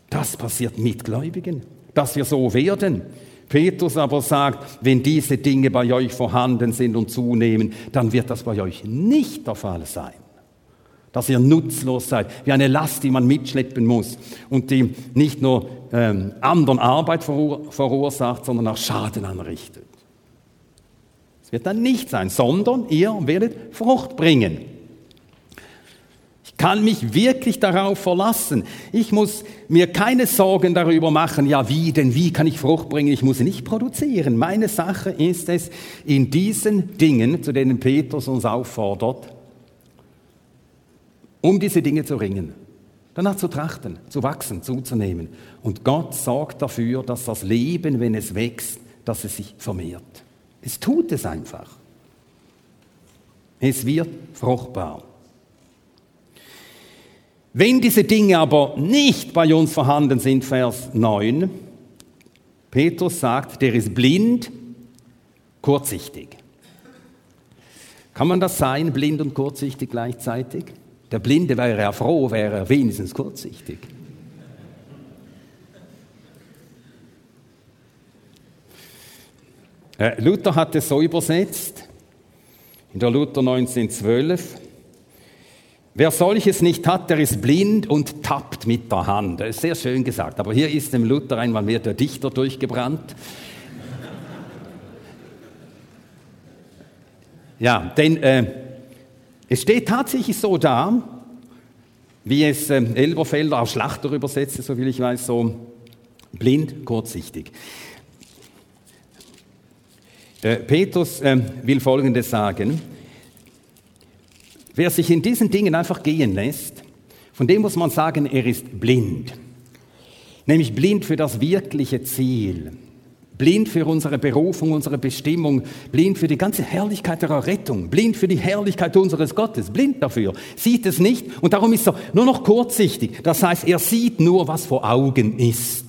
Das passiert mit Gläubigen, dass wir so werden. Petrus aber sagt, wenn diese Dinge bei euch vorhanden sind und zunehmen, dann wird das bei euch nicht der Fall sein. Dass ihr nutzlos seid, wie eine Last, die man mitschleppen muss und die nicht nur ähm, anderen Arbeit verursacht, sondern auch Schaden anrichtet. Es wird dann nicht sein, sondern ihr werdet Frucht bringen. Ich kann mich wirklich darauf verlassen. Ich muss mir keine Sorgen darüber machen, ja wie denn, wie kann ich Frucht bringen? Ich muss nicht produzieren. Meine Sache ist es, in diesen Dingen, zu denen Petrus uns auffordert, um diese Dinge zu ringen, danach zu trachten, zu wachsen, zuzunehmen. Und Gott sorgt dafür, dass das Leben, wenn es wächst, dass es sich vermehrt. Es tut es einfach. Es wird fruchtbar. Wenn diese Dinge aber nicht bei uns vorhanden sind, Vers 9, Petrus sagt, der ist blind, kurzsichtig. Kann man das sein, blind und kurzsichtig gleichzeitig? Der Blinde wäre ja froh, wäre er wenigstens kurzsichtig. Äh, Luther hat es so übersetzt, in der Luther 1912, Wer solches nicht hat, der ist blind und tappt mit der Hand. Das ist sehr schön gesagt. Aber hier ist dem Luther einmal mehr der Dichter durchgebrannt. Ja, denn äh, es steht tatsächlich so da, wie es äh, Elberfelder auf Schlachter übersetzt, so will ich weiß, so blind, kurzsichtig. Äh, Petrus äh, will Folgendes sagen. Wer sich in diesen Dingen einfach gehen lässt, von dem muss man sagen, er ist blind. Nämlich blind für das wirkliche Ziel. Blind für unsere Berufung, unsere Bestimmung, blind für die ganze Herrlichkeit der Errettung, blind für die Herrlichkeit unseres Gottes, blind dafür, sieht es nicht und darum ist er nur noch kurzsichtig. Das heißt, er sieht nur, was vor Augen ist.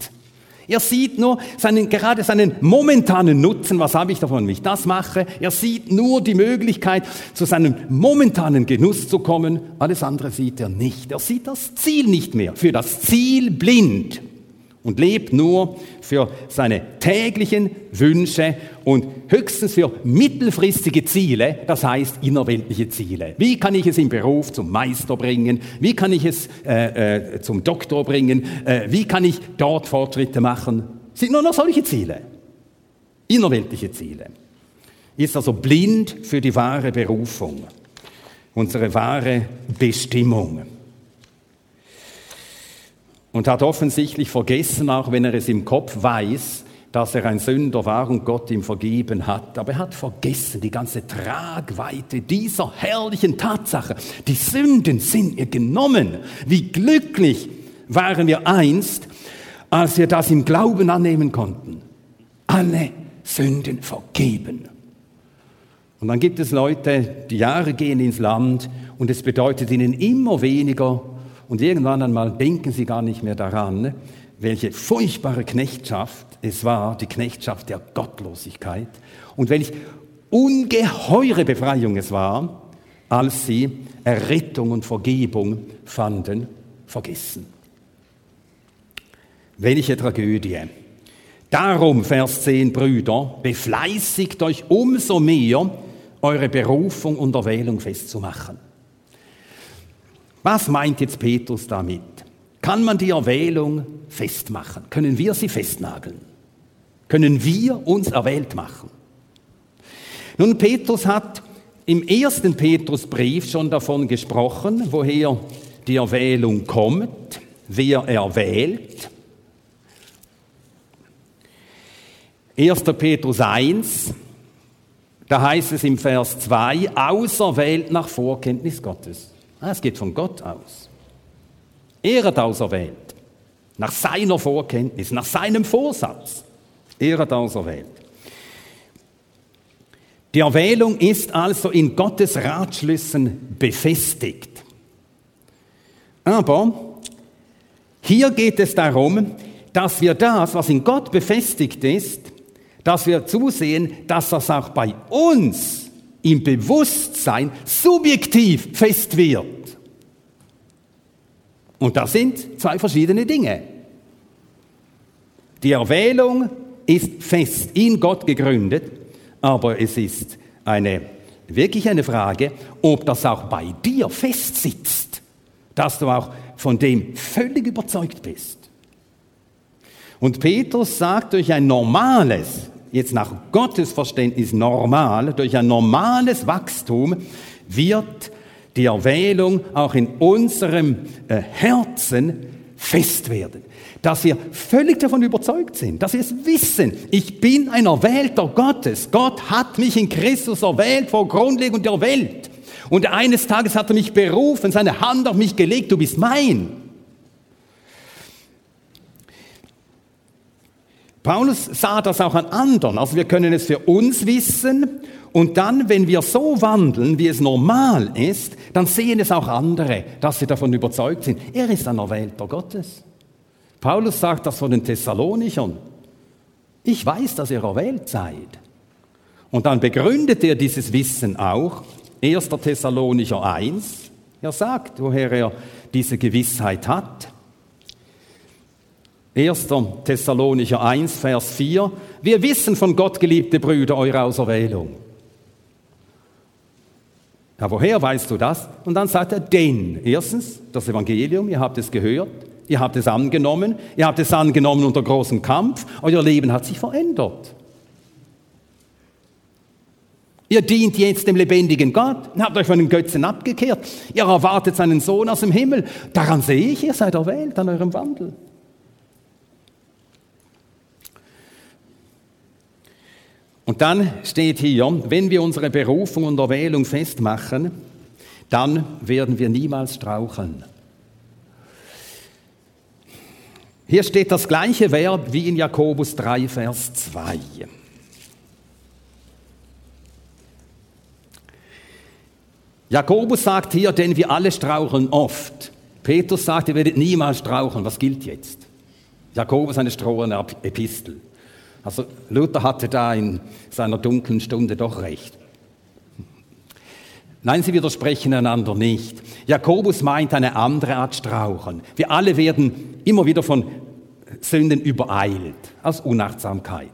Er sieht nur seinen, gerade seinen momentanen Nutzen, was habe ich davon, wenn ich das mache. Er sieht nur die Möglichkeit, zu seinem momentanen Genuss zu kommen. Alles andere sieht er nicht. Er sieht das Ziel nicht mehr. Für das Ziel blind und lebt nur für seine täglichen Wünsche und höchstens für mittelfristige Ziele, das heißt innerweltliche Ziele. Wie kann ich es im Beruf zum Meister bringen? Wie kann ich es äh, äh, zum Doktor bringen? Äh, wie kann ich dort Fortschritte machen? Sind nur noch solche Ziele, innerweltliche Ziele. Ist also blind für die wahre Berufung, unsere wahre Bestimmung und hat offensichtlich vergessen, auch wenn er es im Kopf weiß, dass er ein Sünder war und Gott ihm vergeben hat. Aber er hat vergessen die ganze Tragweite dieser herrlichen Tatsache. Die Sünden sind ihr genommen. Wie glücklich waren wir einst, als wir das im Glauben annehmen konnten. Alle Sünden vergeben. Und dann gibt es Leute, die Jahre gehen ins Land und es bedeutet ihnen immer weniger und irgendwann einmal denken sie gar nicht mehr daran, welche furchtbare Knechtschaft es war, die Knechtschaft der Gottlosigkeit. Und welch ungeheure Befreiung es war, als sie Errettung und Vergebung fanden, vergessen. Welche Tragödie. Darum, Vers 10, Brüder, befleißigt euch umso mehr, eure Berufung und Erwählung festzumachen. Was meint jetzt Petrus damit? Kann man die Erwählung festmachen? Können wir sie festnageln? Können wir uns erwählt machen? Nun, Petrus hat im ersten Petrusbrief schon davon gesprochen, woher die Erwählung kommt, wer erwählt. 1. Petrus 1, da heißt es im Vers 2, auserwählt nach Vorkenntnis Gottes. Ah, es geht von Gott aus. Er hat auserwählt. Nach seiner Vorkenntnis, nach seinem Vorsatz. Er hat auserwählt. Die Erwählung ist also in Gottes Ratschlüssen befestigt. Aber hier geht es darum, dass wir das, was in Gott befestigt ist, dass wir zusehen, dass das auch bei uns im Bewusstsein subjektiv fest wird. Und das sind zwei verschiedene Dinge. Die Erwählung ist fest in Gott gegründet, aber es ist eine, wirklich eine Frage, ob das auch bei dir festsitzt, dass du auch von dem völlig überzeugt bist. Und Petrus sagt durch ein normales, jetzt nach Gottes Verständnis normal, durch ein normales Wachstum wird die Erwählung auch in unserem äh, Herzen fest werden. Dass wir völlig davon überzeugt sind, dass wir es wissen. Ich bin ein Erwählter Gottes. Gott hat mich in Christus erwählt vor Grundlegung der Welt. Und eines Tages hat er mich berufen, seine Hand auf mich gelegt, du bist mein. Paulus sah das auch an anderen. Also wir können es für uns wissen und dann, wenn wir so wandeln, wie es normal ist, dann sehen es auch andere, dass sie davon überzeugt sind. Er ist ein Erwählter Gottes. Paulus sagt das von den Thessalonichern. Ich weiß, dass ihr erwählt seid. Und dann begründet er dieses Wissen auch. 1. Thessalonicher 1. Er sagt, woher er diese Gewissheit hat. 1. Thessalonicher 1, Vers 4. Wir wissen von Gott, geliebte Brüder, eure Auserwählung. Ja, woher weißt du das? Und dann sagt er, denn, erstens, das Evangelium, ihr habt es gehört, ihr habt es angenommen, ihr habt es angenommen unter großem Kampf, euer Leben hat sich verändert. Ihr dient jetzt dem lebendigen Gott, habt euch von den Götzen abgekehrt, ihr erwartet seinen Sohn aus dem Himmel. Daran sehe ich, ihr seid erwählt an eurem Wandel. Und dann steht hier, wenn wir unsere Berufung und Erwählung festmachen, Dann werden wir niemals straucheln. Hier steht das gleiche Verb wie in Jakobus 3, Vers 2. Jakobus sagt hier, denn wir alle straucheln oft. Petrus sagt, ihr werdet niemals straucheln. Was gilt jetzt? Jakobus eine strohende Epistel. Also Luther hatte da in seiner dunklen Stunde doch recht. Nein, sie widersprechen einander nicht. Jakobus meint eine andere Art Strauchen. Wir alle werden immer wieder von Sünden übereilt, aus Unachtsamkeit.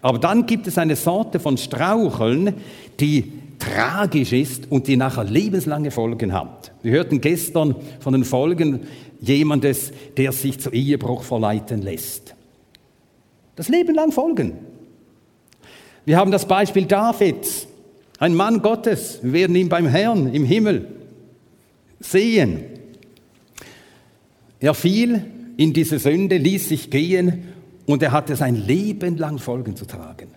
Aber dann gibt es eine Sorte von Straucheln, die tragisch ist und die nachher lebenslange Folgen hat. Wir hörten gestern von den Folgen jemandes, der sich zu Ehebruch verleiten lässt. Das Leben lang Folgen. Wir haben das Beispiel Davids, ein Mann Gottes. Wir werden ihn beim Herrn im Himmel sehen. Er fiel in diese Sünde, ließ sich gehen und er hatte sein Leben lang Folgen zu tragen.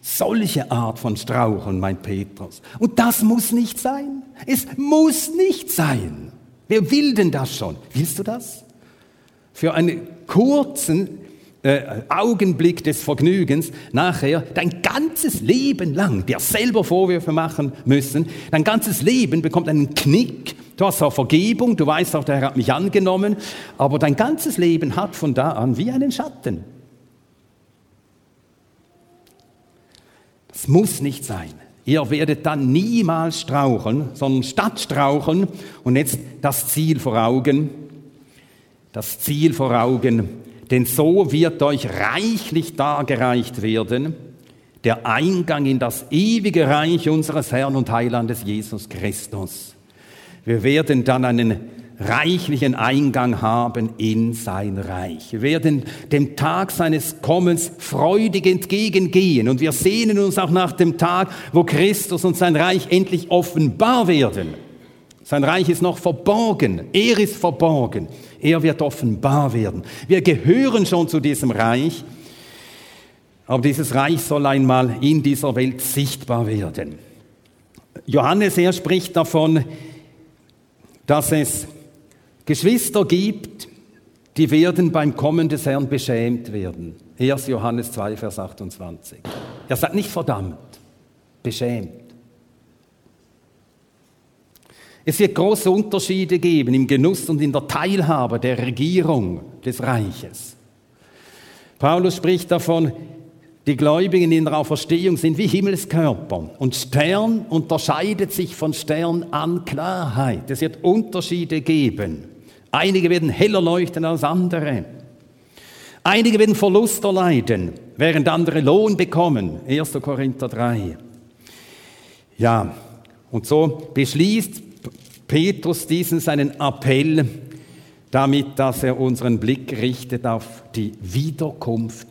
Solche Art von Strauchen, mein Petrus. Und das muss nicht sein. Es muss nicht sein. Wer will denn das schon? Willst du das? Für einen kurzen äh, Augenblick des Vergnügens, nachher dein ganzes Leben lang dir selber Vorwürfe machen müssen, dein ganzes Leben bekommt einen Knick, du hast auch Vergebung, du weißt auch, der Herr hat mich angenommen, aber dein ganzes Leben hat von da an wie einen Schatten. Das muss nicht sein. Ihr werdet dann niemals strauchen, sondern statt strauchen, und jetzt das Ziel vor Augen, das Ziel vor Augen, denn so wird euch reichlich dargereicht werden der Eingang in das ewige Reich unseres Herrn und Heilandes Jesus Christus. Wir werden dann einen reichlichen Eingang haben in sein Reich. Wir werden dem Tag seines Kommens freudig entgegengehen und wir sehnen uns auch nach dem Tag, wo Christus und sein Reich endlich offenbar werden. Sein Reich ist noch verborgen, er ist verborgen. Er wird offenbar werden. Wir gehören schon zu diesem Reich, aber dieses Reich soll einmal in dieser Welt sichtbar werden. Johannes, er spricht davon, dass es Geschwister gibt, die werden beim Kommen des Herrn beschämt werden. 1. Johannes 2, Vers 28. Er sagt nicht verdammt, beschämt. Es wird große Unterschiede geben im Genuss und in der Teilhabe der Regierung des Reiches. Paulus spricht davon, die Gläubigen in der Auferstehung sind wie Himmelskörper und Stern unterscheidet sich von Stern an Klarheit. Es wird Unterschiede geben. Einige werden heller leuchten als andere. Einige werden Verlust erleiden, während andere Lohn bekommen. 1. Korinther 3. Ja, und so beschließt Petrus diesen seinen Appell damit, dass er unseren Blick richtet auf die Wiederkunft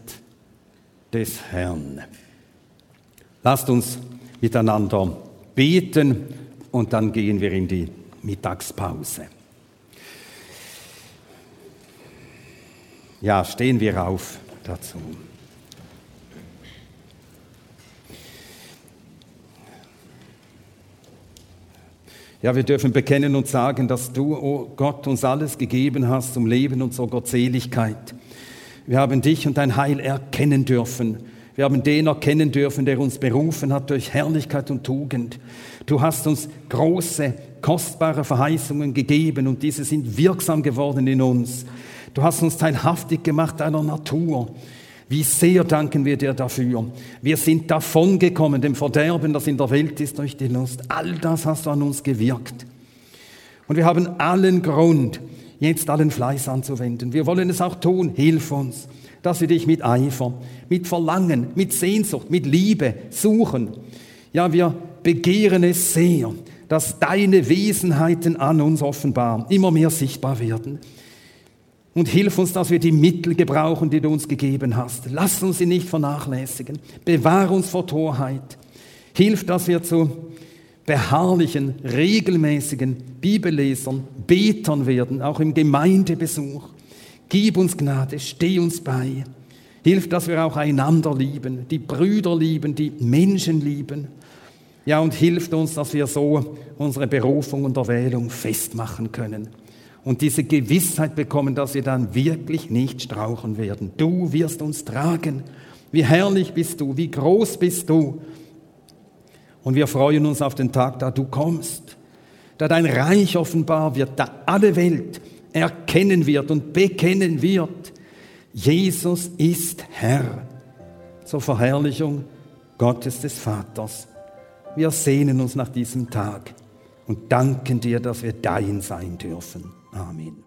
des Herrn. Lasst uns miteinander beten und dann gehen wir in die Mittagspause. Ja, stehen wir auf dazu. Ja, wir dürfen bekennen und sagen, dass du, oh Gott, uns alles gegeben hast zum Leben und zur Gottseligkeit. Wir haben dich und dein Heil erkennen dürfen. Wir haben den erkennen dürfen, der uns berufen hat durch Herrlichkeit und Tugend. Du hast uns große, kostbare Verheißungen gegeben und diese sind wirksam geworden in uns. Du hast uns teilhaftig gemacht deiner Natur. Wie sehr danken wir dir dafür. Wir sind davongekommen, dem Verderben, das in der Welt ist, durch die Lust. All das hast du an uns gewirkt. Und wir haben allen Grund, jetzt allen Fleiß anzuwenden. Wir wollen es auch tun. Hilf uns, dass wir dich mit Eifer, mit Verlangen, mit Sehnsucht, mit Liebe suchen. Ja, wir begehren es sehr, dass deine Wesenheiten an uns offenbar immer mehr sichtbar werden. Und hilf uns, dass wir die Mittel gebrauchen, die du uns gegeben hast. Lass uns sie nicht vernachlässigen. Bewahr uns vor Torheit. Hilf, dass wir zu beharrlichen, regelmäßigen Bibellesern, Betern werden, auch im Gemeindebesuch. Gib uns Gnade, steh uns bei. Hilf, dass wir auch einander lieben, die Brüder lieben, die Menschen lieben. Ja, und hilft uns, dass wir so unsere Berufung und Erwählung festmachen können und diese Gewissheit bekommen, dass wir dann wirklich nicht strauchen werden. Du wirst uns tragen. Wie herrlich bist du, wie groß bist du. Und wir freuen uns auf den Tag, da du kommst, da dein Reich offenbar wird, da alle Welt erkennen wird und bekennen wird, Jesus ist Herr zur Verherrlichung Gottes des Vaters. Wir sehnen uns nach diesem Tag und danken dir, dass wir dein sein dürfen. Amen.